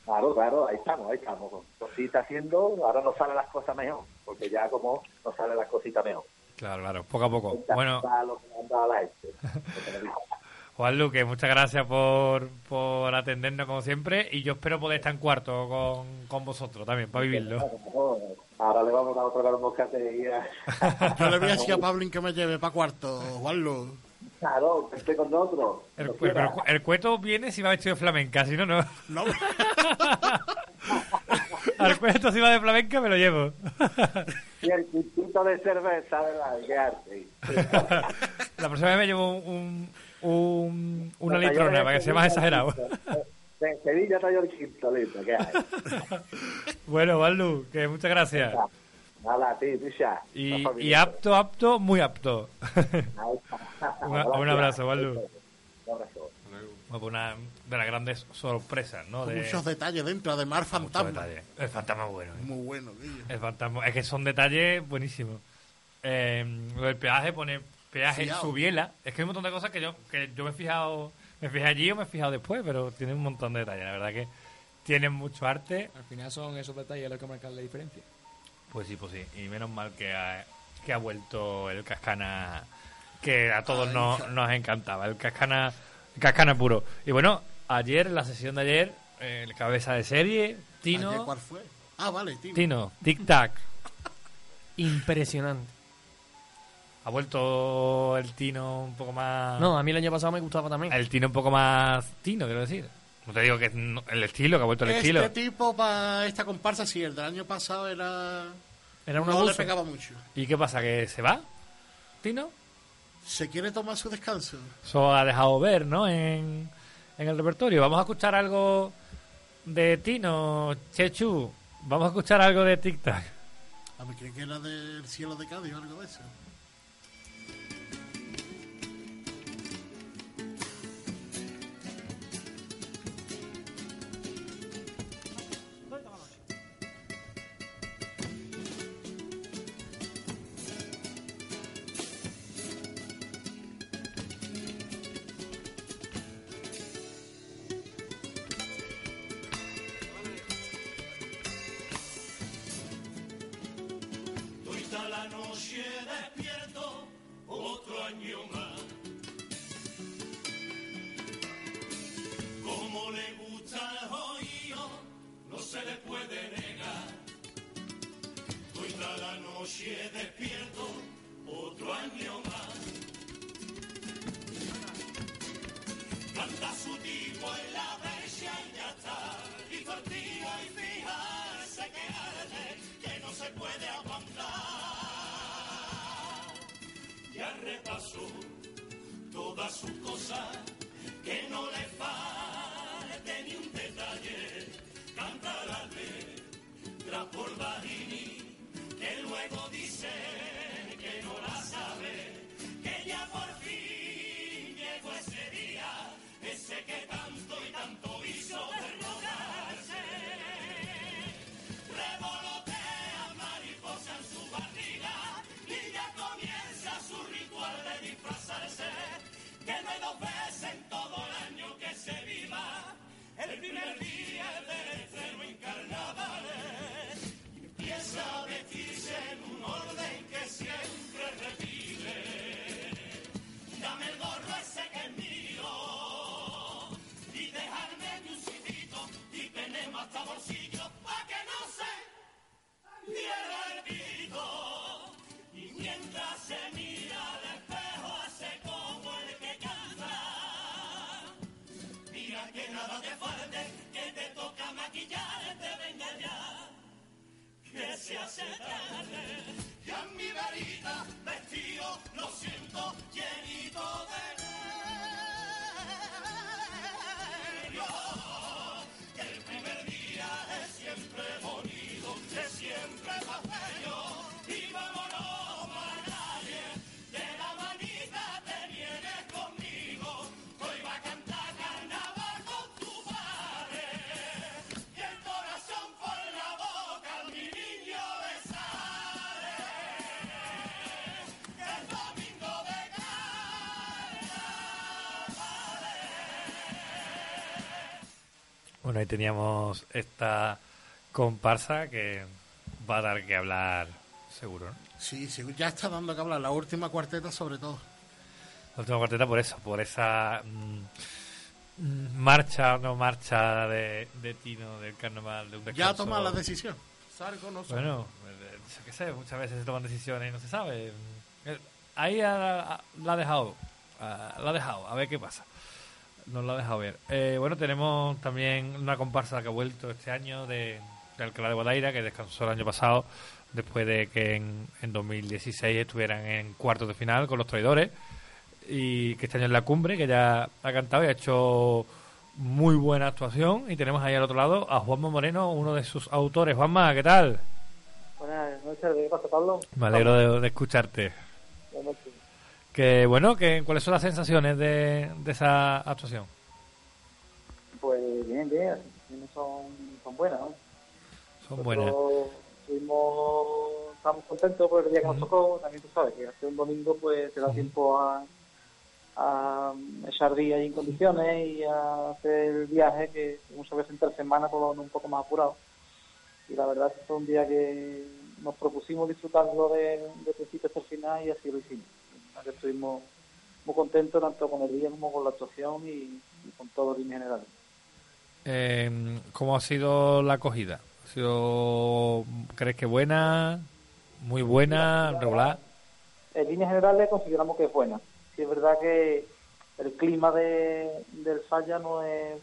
Claro, claro, ahí estamos, ahí estamos. Cositas haciendo, ahora nos salen las cosas mejor, porque ya como nos salen las cositas mejor. Claro, claro, poco a poco. Bueno, la. Juan Luque, muchas gracias por, por atendernos como siempre y yo espero poder estar en cuarto con, con vosotros también, para vivirlo. Ahora le vamos a dar otra vez un bocate y ya. Yo le voy a decir a Pablín que me lleve para cuarto, Juanlo. Claro, que esté con nosotros. El, pero el cu- el cueto viene si va vestido de flamenca, si no, no. No. Al cueto si va de flamenca me lo llevo. Y el quintito de cerveza, ¿verdad? Qué arte. La próxima vez me llevo un, un- una Los litrona para que sea más exagerado. De Sevilla el quinto, listo, ¿qué hay? Bueno, Baldu, que muchas gracias. Nada, a ti, picha. Y, y apto, apto, muy apto. Un, un abrazo, Baldu. Un abrazo. Bueno, pues Una de las grandes sorpresas, ¿no? Con De, muchos detalles dentro, además fantasma. El fantasma es bueno. ¿eh? Muy bueno, Guillo. El fantasma, es que son detalles buenísimos. Eh, lo del peaje pone peaje Fiao. subiela. Es que hay un montón de cosas que yo, que yo me he fijado, me fijé allí o me he fijado después, pero tiene un montón de detalles. La verdad que tienen mucho arte. Al final son esos detalles los que marcan la diferencia. Pues sí, pues sí. Y menos mal que ha, que ha vuelto el Cascana que a todos nos, nos encantaba. El Cascana, el Cascana puro. Y bueno, ayer, en la sesión de ayer, eh, el cabeza de serie, Tino. ¿Ayer ¿Cuál fue? Ah, vale, Tino. Tino, Tic Tac. Impresionante. Ha vuelto el Tino un poco más. No, a mí el año pasado me gustaba también. El Tino un poco más Tino, quiero decir. No te digo que no- el estilo, que ha vuelto el Este estilo. tipo para esta comparsa, sí, el del año pasado era... Era un no le pegaba mucho. ¿Y qué pasa? ¿Que se va? ¿Tino? Se quiere tomar su descanso. Eso ha dejado ver, ¿no? En, en el repertorio. Vamos a escuchar algo de Tino, Chechu. Vamos a escuchar algo de Tic Tac. A ver, creí que era del cielo de Cádiz o algo de eso. La noche Mira que nada te falte, que te toca maquillarte, venga ya. Que se hace tarde, en mi verita Bueno, ahí teníamos esta comparsa que va a dar que hablar seguro, ¿no? Sí, sí, ya está dando que hablar. La última cuarteta, sobre todo. La última cuarteta por eso, por esa mm, marcha o no marcha de, de Tino del carnaval de un Ya descanso. toma la decisión. No. Bueno, eh, qué sé, muchas veces se toman decisiones y no se sabe. Eh, Ahí la ha dejado, la ha dejado, a ver qué pasa. Nos la ha dejado ver. Eh, bueno, tenemos también una comparsa que ha vuelto este año de, de Alcalá de Guadaira, que descansó el año pasado, después de que en, en 2016 estuvieran en cuartos de final con los traidores, y que este año es la cumbre, que ya ha cantado y ha hecho muy buena actuación. Y tenemos ahí al otro lado a Juanma Moreno, uno de sus autores. Juanma, ¿qué tal? Buenas noches, ¿qué pasa, Pablo? Me alegro de, de escucharte. Buenas noches. Que bueno, que ¿cuáles son las sensaciones de, de esa actuación? Pues bien, bien, son, son buenas, ¿no? Son buenas. Estuvimos, estamos contentos por el día que nos tocó, también tú sabes que hace un domingo pues te da tiempo a, a echar días en condiciones y a hacer el viaje que muchas veces entre semanas pues un poco más apurado. Y la verdad es que fue un día que nos propusimos disfrutarlo de, de principio hasta el final y así lo hicimos. Que estuvimos muy contentos tanto con el día como con la actuación y, y con todo en general. Eh, ¿Cómo ha sido la acogida? ¿Ha sido, ¿Crees que buena? ¿Muy buena? ¿Regular? En líneas generales consideramos que es buena. Sí es verdad que el clima de, del falla no es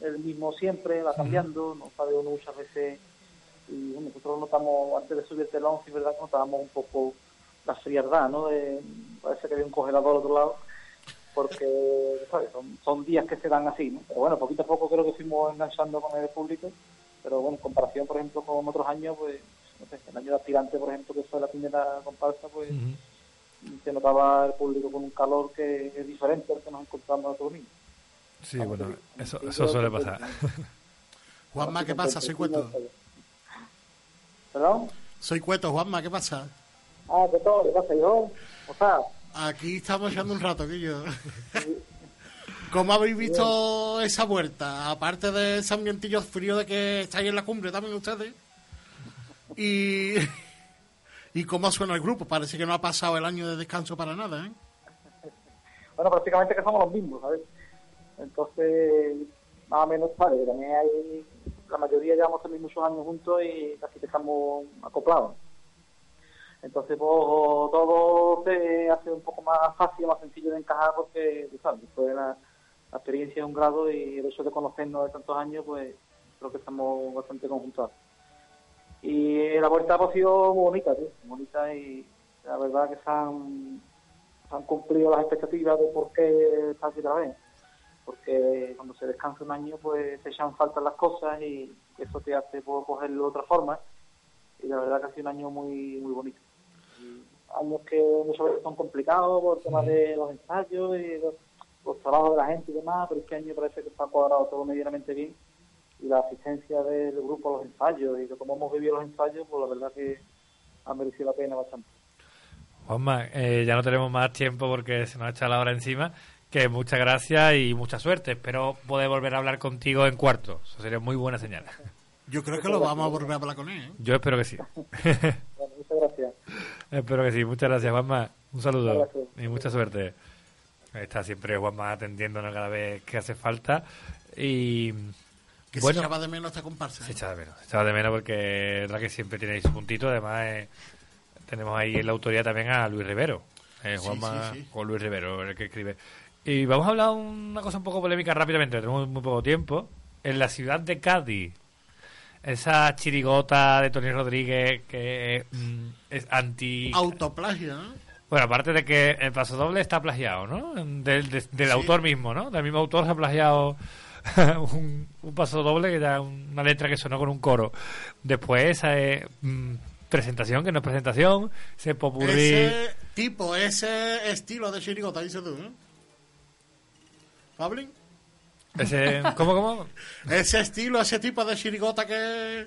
el mismo siempre, va cambiando, no sabe uno muchas veces. Y nosotros notamos, antes de subir el telón, sí es verdad que notábamos un poco la frialdad, ¿no? De, parece que había un congelador al otro lado, porque ¿sabes? Son, son días que se dan así, ¿no? Pero bueno, poquito a poco creo que fuimos enganchando con el público, pero bueno, en comparación, por ejemplo, con otros años, pues, no sé, el año de aspirante, por ejemplo, que fue la primera comparsa, pues se notaba el público con un calor que es diferente al que nos encontramos otro domingo. Sí, bueno, eso, eso suele pasar. Juanma, ¿qué pasa? Soy Cueto. ¿Perdón? Soy Cueto, Juanma, ¿qué pasa? Ah, ¿qué todo? ¿Qué pasa, hijo? O sea, Aquí estamos echando un rato, que yo. ¿Cómo habéis visto esa vuelta? Aparte de ese ambientillo frío de que estáis en la cumbre también ustedes. Y, y cómo suena el grupo. Parece que no ha pasado el año de descanso para nada, ¿eh? bueno, prácticamente que somos los mismos, ¿sabes? Entonces, más o menos, vale, también hay, la mayoría llevamos también muchos años juntos y casi que estamos acoplados. Entonces, pues, todo se hace un poco más fácil, más sencillo de encajar porque, tú sabes, después de la, experiencia es un grado y el hecho de conocernos de tantos años, pues, creo que estamos bastante conjuntados. Y la vuelta ha sido muy bonita, muy bonita y la verdad que se han, cumplido las expectativas de por qué está aquí otra vez. Porque cuando se descansa un año, pues se echan falta las cosas y eso te hace pues, cogerlo de otra forma. Y la verdad que ha sido un año muy muy bonito. Años que muchas veces son complicados por el tema de los ensayos y los, los trabajos de la gente y demás, pero este año parece que está cuadrado todo medianamente bien. Y la asistencia del grupo a los ensayos y de cómo hemos vivido los ensayos, pues la verdad que ha merecido la pena bastante. Juanma, eh, ya no tenemos más tiempo porque se nos ha echado la hora encima. Que muchas gracias y mucha suerte. Espero poder volver a hablar contigo en cuarto. Eso sería muy buena señal. Yo creo que lo vamos a volver a hablar con él. ¿eh? Yo espero que sí. Bueno, muchas gracias. Espero que sí. Muchas gracias, Juanma. Un saludo gracias. y mucha suerte. Está siempre Juanma atendiéndonos cada vez que hace falta. Y Que bueno, se echaba de menos esta comparsa. se ¿eh? echaba de menos. Se echaba de menos porque es verdad que siempre tenéis su puntito. Además, eh, tenemos ahí en la autoría también a Luis Rivero. Eh, Sí, Juanma sí, sí. con Luis Rivero, el que escribe. Y vamos a hablar una cosa un poco polémica rápidamente, tenemos muy poco tiempo. En la ciudad de Cádiz, esa chirigota de Tony Rodríguez que mm, es anti... Autoplagio, ¿no? Bueno, aparte de que el paso doble está plagiado, ¿no? Del, de- del Sí. autor mismo, ¿no? Del mismo autor se ha plagiado un, un paso doble que da una letra que sonó con un coro. Después esa eh, mm, presentación, que no es presentación, se popurrí... Ese tipo, ese estilo de chirigota, dices tú, ¿no? ¿Pablin? Ese, ¿Cómo, cómo? Ese estilo, ese tipo de chirigota que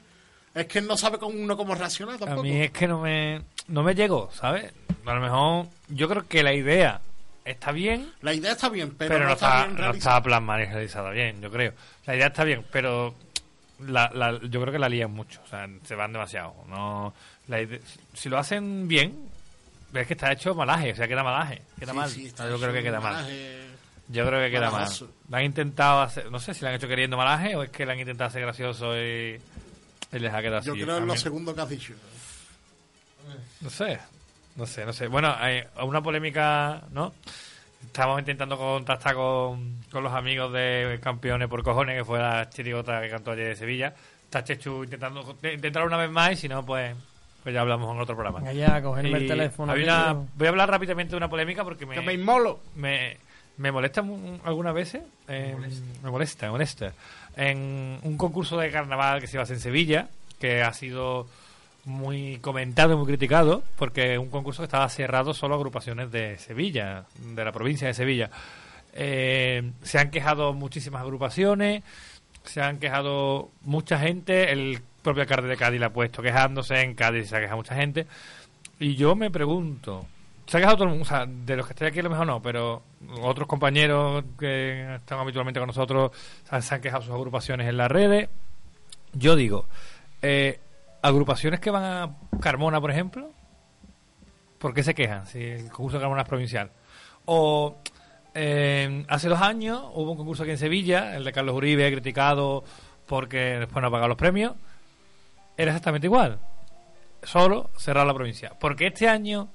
es que no sabe cómo uno cómo reaccionar A tampoco. mí es que no me, no me llegó, ¿sabes? A lo mejor yo creo que la idea está bien, La idea está bien, pero, pero, no, está, está, bien no está plasmada y realizada bien, yo creo. La idea está bien, pero la, la- yo creo que la lían mucho, o sea, se van demasiado. No, la ide- si lo hacen bien, ves que está hecho malaje, o sea, queda malaje, queda Sí, mal. sí, está yo creo que queda mal. Yo creo que queda. Lo han intentado hacer, no sé si lo han hecho queriendo malaje o es que lo han intentado hacer gracioso y, y les ha quedado Yo así. creo A en lo segundo que has dicho. no sé, no sé, no sé. Bueno, hay una polémica, ¿no? Estamos intentando contactar con, con los amigos de Campeones por Cojones, que fue la chirigota que cantó ayer de Sevilla. Está Chechu intentando intentar una vez más y si no, pues, pues ya hablamos en otro programa. Ya, cogerme el teléfono, una- yo- voy a hablar rápidamente de una polémica porque me, Que me inmolo. me, me molesta algunas veces. eh, me molesta, me molesta. En un concurso de carnaval que se hacer en Sevilla, que ha sido muy comentado y muy criticado, porque es un concurso que estaba cerrado solo a agrupaciones de Sevilla, de la provincia de Sevilla. Eh, se han quejado muchísimas agrupaciones, se han quejado mucha gente, el propio alcalde de Cádiz la ha puesto quejándose, en Cádiz se ha quejado mucha gente, y yo me pregunto, se ha quejado todo el mundo, o sea, de los que estoy aquí a lo mejor no, pero otros compañeros que están habitualmente con nosotros se han quejado sus agrupaciones en las redes. Yo digo, eh, agrupaciones que van a Carmona, por ejemplo, ¿por qué se quejan si el concurso de Carmona es provincial? O eh, hace dos años hubo un concurso aquí en Sevilla, el de Carlos Uribe, criticado porque después no ha pagado los premios. Era exactamente igual. Solo cerrar la provincia. Porque este año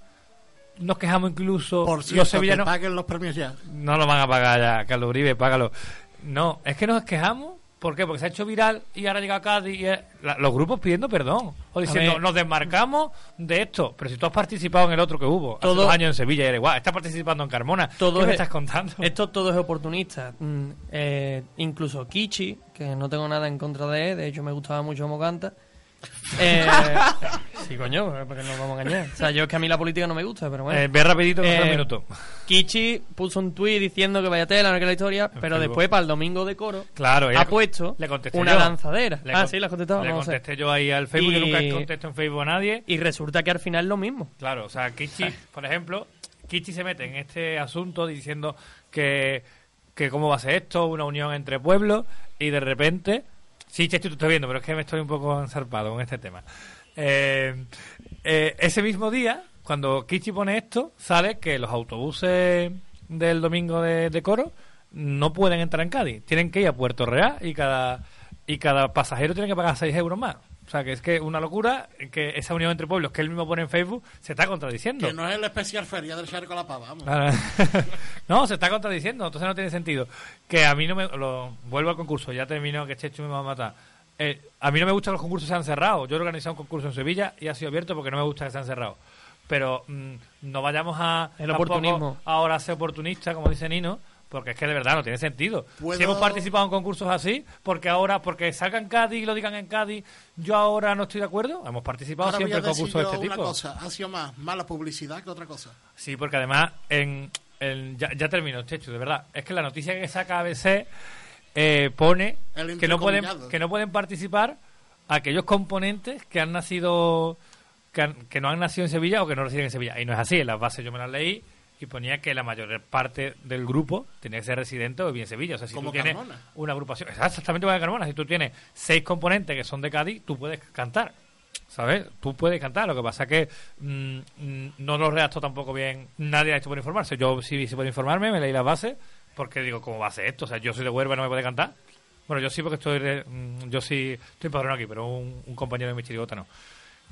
nos quejamos incluso Por los cierto, que sevillanos paguen los premios ya. no lo van a pagar ya, Carlos Uribe, págalo. No, es que nos quejamos. ¿Por qué? Porque se ha hecho viral y ahora llega a Cádiz y la- los grupos pidiendo perdón. O diciendo, nos desmarcamos de esto. Pero si tú has participado en el otro que hubo, hace Todo- dos años en Sevilla y era igual, estás participando en Carmona. Todo ¿Qué me es- estás contando? Esto todo es oportunista. Mm, eh, incluso Kichi, que no tengo nada en contra de él, de hecho me gustaba mucho cómo canta. Eh, sí, coño, porque nos vamos a engañar. O sea, yo es que a mí la política no me gusta, pero bueno. Eh, ve rapidito, que Eh, dos minutos. Kichi puso un tuit diciendo que vaya tela, no que la historia, pero Facebook. después para el domingo de coro Claro, ha puesto le una yo. lanzadera. Le ah, sí, la has contestado. Le no contesté yo ahí al Facebook, yo Y- nunca contesto en Facebook a nadie. Y resulta que al final es lo mismo. Claro, o sea, Kichi, por ejemplo, Kichi se mete en este asunto diciendo que, que cómo va a ser esto, una unión entre pueblos, y de repente, sí, te estoy viendo, pero es que me estoy un poco ensarpado con este tema. Eh, eh, ese mismo día, cuando Kichi pone esto, sale que los autobuses del domingo de, de coro no pueden entrar en Cádiz, tienen que ir a Puerto Real y cada, y cada pasajero tiene que pagar 6 euros más. O sea, que es que una locura que esa unión entre pueblos que él mismo pone en Facebook se está contradiciendo. Que no es el especial feria del Charco La Pava, vamos. No, se está contradiciendo, entonces no tiene sentido. Que a mí no me. Lo, vuelvo al concurso, ya termino, que Chechu me va a matar. Eh, a mí no me gusta que los concursos sean cerrados. Yo he organizado un concurso en Sevilla y ha sido abierto porque no me gusta que sean cerrados. pero mm, no vayamos a El oportunismo. ahora a ser oportunista, como dice Nino, porque es que de verdad no tiene sentido. ¿Puedo- Si hemos participado en concursos así, porque ahora, porque salga en Cádiz y lo digan en Cádiz, yo ahora no estoy de acuerdo. Hemos participado Ahora siempre en concursos de este una tipo. cosa, ha sido más mala publicidad que otra cosa. Sí, porque además, en, en- ya, ya termino, Chechu, de verdad. Es que la noticia que saca ABC eh, pone que no, pueden, que no pueden participar aquellos componentes que han nacido, que, han- que no han nacido en Sevilla o que no residen en Sevilla. Y no es así, en las bases yo me las leí y ponía que la mayor parte del grupo tenía que ser residente o vivir en Sevilla. O sea, si Como tú tienes Carmona. una agrupación, exactamente como de Carmona, si tú tienes seis componentes que son de Cádiz, tú puedes cantar. ¿Sabes? Tú puedes cantar, lo que pasa que mm, mm, no lo redacto tampoco bien, nadie ha hecho por informarse. Yo sí hice por informarme, me leí las bases, porque digo, ¿cómo va a ser esto? O sea, yo soy de Huelva y no me puede cantar. Bueno, yo sí porque estoy, de- mm, yo sí estoy padrón aquí, pero un, un compañero de mi chirigota no.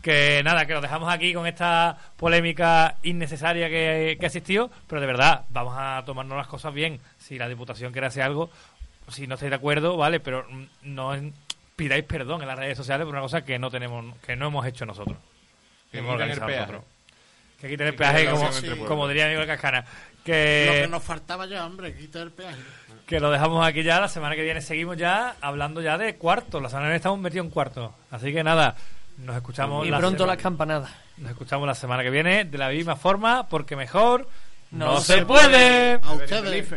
Que nada, que lo dejamos aquí con esta polémica innecesaria que, que ha existido, pero de verdad, vamos a tomarnos las cosas bien. Si la Diputación quiere hacer algo, si no estáis de acuerdo, vale, pero no pidáis perdón en las redes sociales por una cosa que no tenemos, que no hemos hecho nosotros. Que hemos organizado peaje. nosotros. Que quiten el Que peaje, como, entre como diría Miguel Cascana. Lo Que, que nos faltaba ya, hombre, quitar el peaje. que lo dejamos aquí ya, la semana que viene seguimos ya hablando ya de cuartos. La semana que viene estamos metidos en cuartos. Así que nada, nos escuchamos Y la pronto semana- las campanadas. Nos escuchamos la semana que viene de la misma forma, porque mejor no, No se se puede. A ustedes.